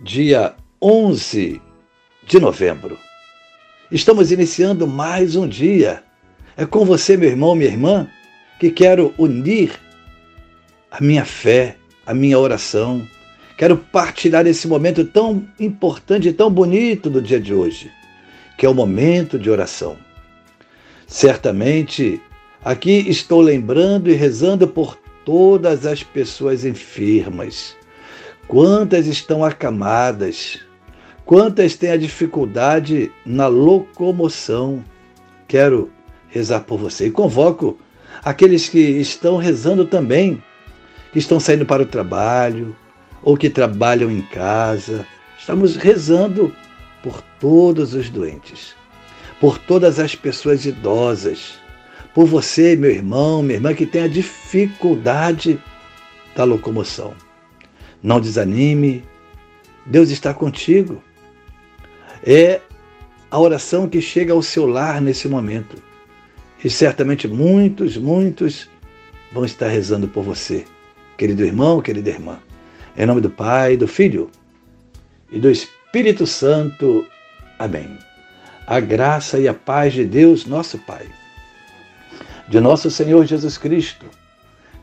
dia 11 de novembro. Estamos iniciando mais um dia. É com você, meu irmão, minha irmã, que quero unir a minha fé, a minha oração. Quero partilhar esse momento tão importante e tão bonito do dia de hoje, que é o momento de oração. Certamente, aqui estou lembrando e rezando por todas as pessoas enfermas. Quantas estão acamadas, Quantas têm a dificuldade na locomoção? Quero rezar por você e convoco aqueles que estão rezando também, que estão saindo para o trabalho ou que trabalham em casa. Estamos rezando por todos os doentes, por todas as pessoas idosas, por você, meu irmão, minha irmã, que tem a dificuldade da locomoção. Não desanime, Deus está contigo é a oração que chega ao seu lar nesse momento. E certamente muitos, muitos vão estar rezando por você, querido irmão, querida irmã. Em nome do Pai, do Filho e do Espírito Santo. Amém. A graça e a paz de Deus, nosso Pai, de nosso Senhor Jesus Cristo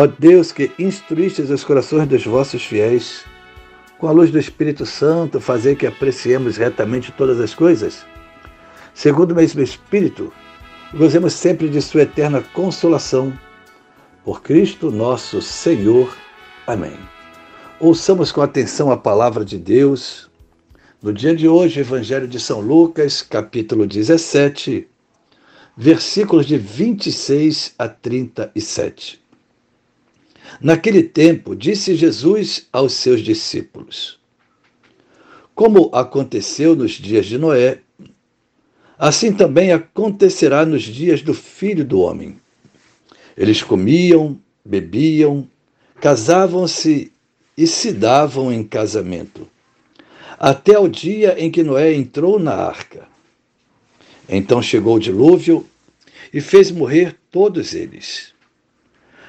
Ó Deus que instruístes os corações dos vossos fiéis, com a luz do Espírito Santo, fazer que apreciemos retamente todas as coisas, segundo o mesmo Espírito, Gozemos sempre de Sua eterna consolação. Por Cristo nosso Senhor. Amém. Ouçamos com atenção a palavra de Deus. No dia de hoje, Evangelho de São Lucas, capítulo 17, versículos de 26 a 37. Naquele tempo, disse Jesus aos seus discípulos: Como aconteceu nos dias de Noé, Assim também acontecerá nos dias do filho do homem. Eles comiam, bebiam, casavam-se e se davam em casamento, até o dia em que Noé entrou na arca. Então chegou o dilúvio e fez morrer todos eles.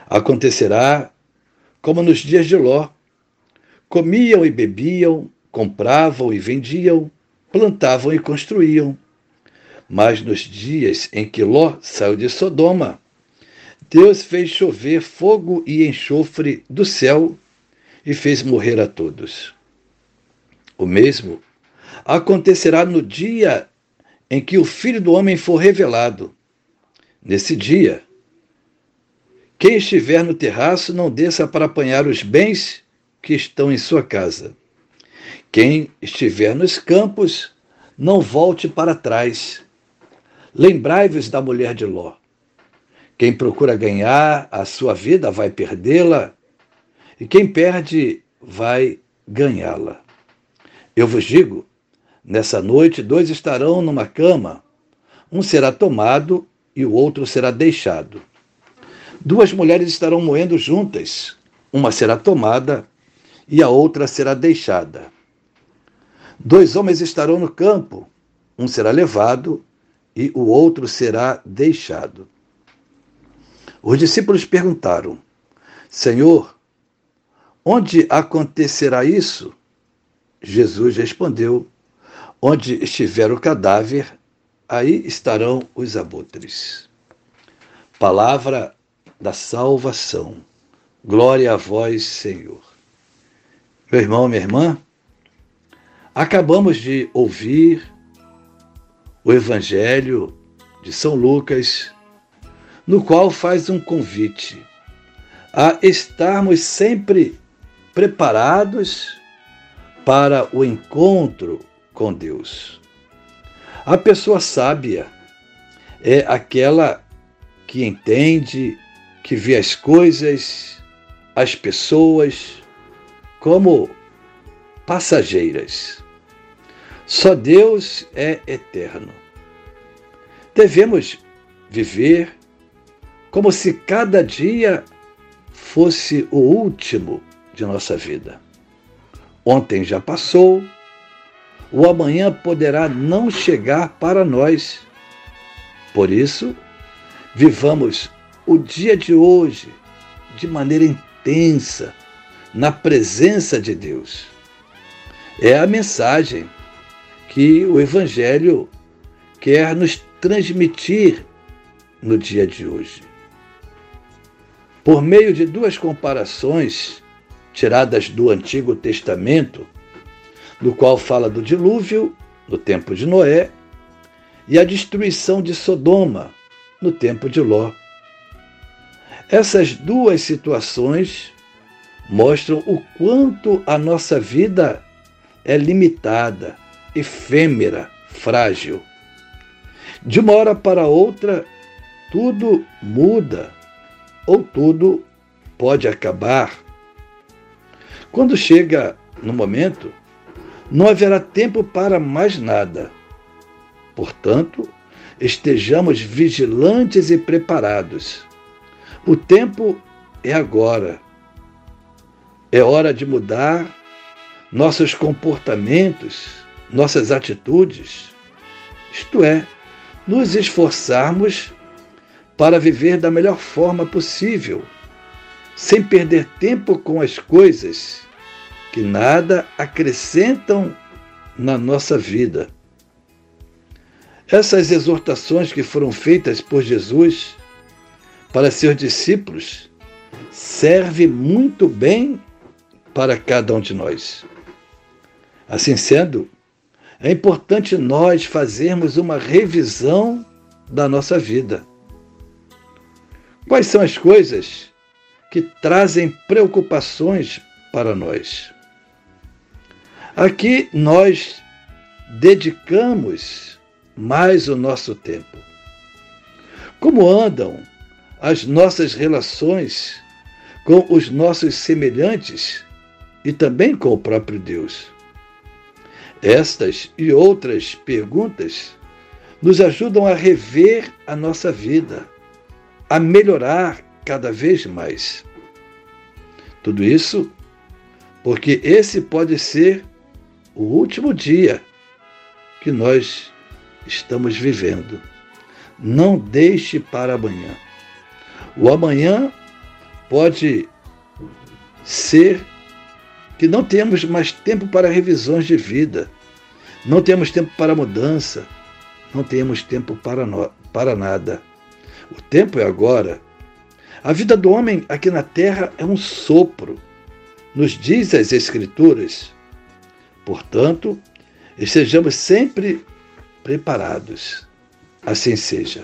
Acontecerá como nos dias de Ló: comiam e bebiam, compravam e vendiam, plantavam e construíam mas nos dias em que Ló saiu de Sodoma, Deus fez chover fogo e enxofre do céu e fez morrer a todos. O mesmo acontecerá no dia em que o Filho do Homem for revelado. Nesse dia, quem estiver no terraço não desça para apanhar os bens que estão em sua casa. Quem estiver nos campos, não volte para trás. Lembrai-vos da mulher de Ló. Quem procura ganhar a sua vida vai perdê-la, e quem perde vai ganhá-la. Eu vos digo: nessa noite dois estarão numa cama, um será tomado e o outro será deixado. Duas mulheres estarão moendo juntas, uma será tomada e a outra será deixada. Dois homens estarão no campo, um será levado e o outro será deixado. Os discípulos perguntaram: Senhor, onde acontecerá isso? Jesus respondeu: Onde estiver o cadáver, aí estarão os abutres. Palavra da salvação. Glória a vós, Senhor. Meu irmão, minha irmã, acabamos de ouvir o Evangelho de São Lucas, no qual faz um convite a estarmos sempre preparados para o encontro com Deus. A pessoa sábia é aquela que entende, que vê as coisas, as pessoas como passageiras. Só Deus é eterno. Devemos viver como se cada dia fosse o último de nossa vida. Ontem já passou, o amanhã poderá não chegar para nós. Por isso, vivamos o dia de hoje de maneira intensa, na presença de Deus. É a mensagem que o Evangelho quer nos transmitir no dia de hoje. Por meio de duas comparações tiradas do Antigo Testamento, no qual fala do dilúvio no tempo de Noé e a destruição de Sodoma no tempo de Ló. Essas duas situações mostram o quanto a nossa vida é limitada, efêmera, frágil. De uma hora para outra, tudo muda ou tudo pode acabar. Quando chega no momento, não haverá tempo para mais nada. Portanto, estejamos vigilantes e preparados. O tempo é agora. É hora de mudar nossos comportamentos, nossas atitudes, isto é, nos esforçarmos para viver da melhor forma possível, sem perder tempo com as coisas que nada acrescentam na nossa vida. Essas exortações que foram feitas por Jesus para seus discípulos servem muito bem para cada um de nós. Assim sendo, é importante nós fazermos uma revisão da nossa vida. Quais são as coisas que trazem preocupações para nós? Aqui nós dedicamos mais o nosso tempo. Como andam as nossas relações com os nossos semelhantes e também com o próprio Deus? Estas e outras perguntas nos ajudam a rever a nossa vida, a melhorar cada vez mais. Tudo isso porque esse pode ser o último dia que nós estamos vivendo. Não deixe para amanhã. O amanhã pode ser que não temos mais tempo para revisões de vida, não temos tempo para mudança, não temos tempo para, no, para nada. O tempo é agora. A vida do homem aqui na terra é um sopro, nos diz as Escrituras. Portanto, estejamos sempre preparados. Assim seja.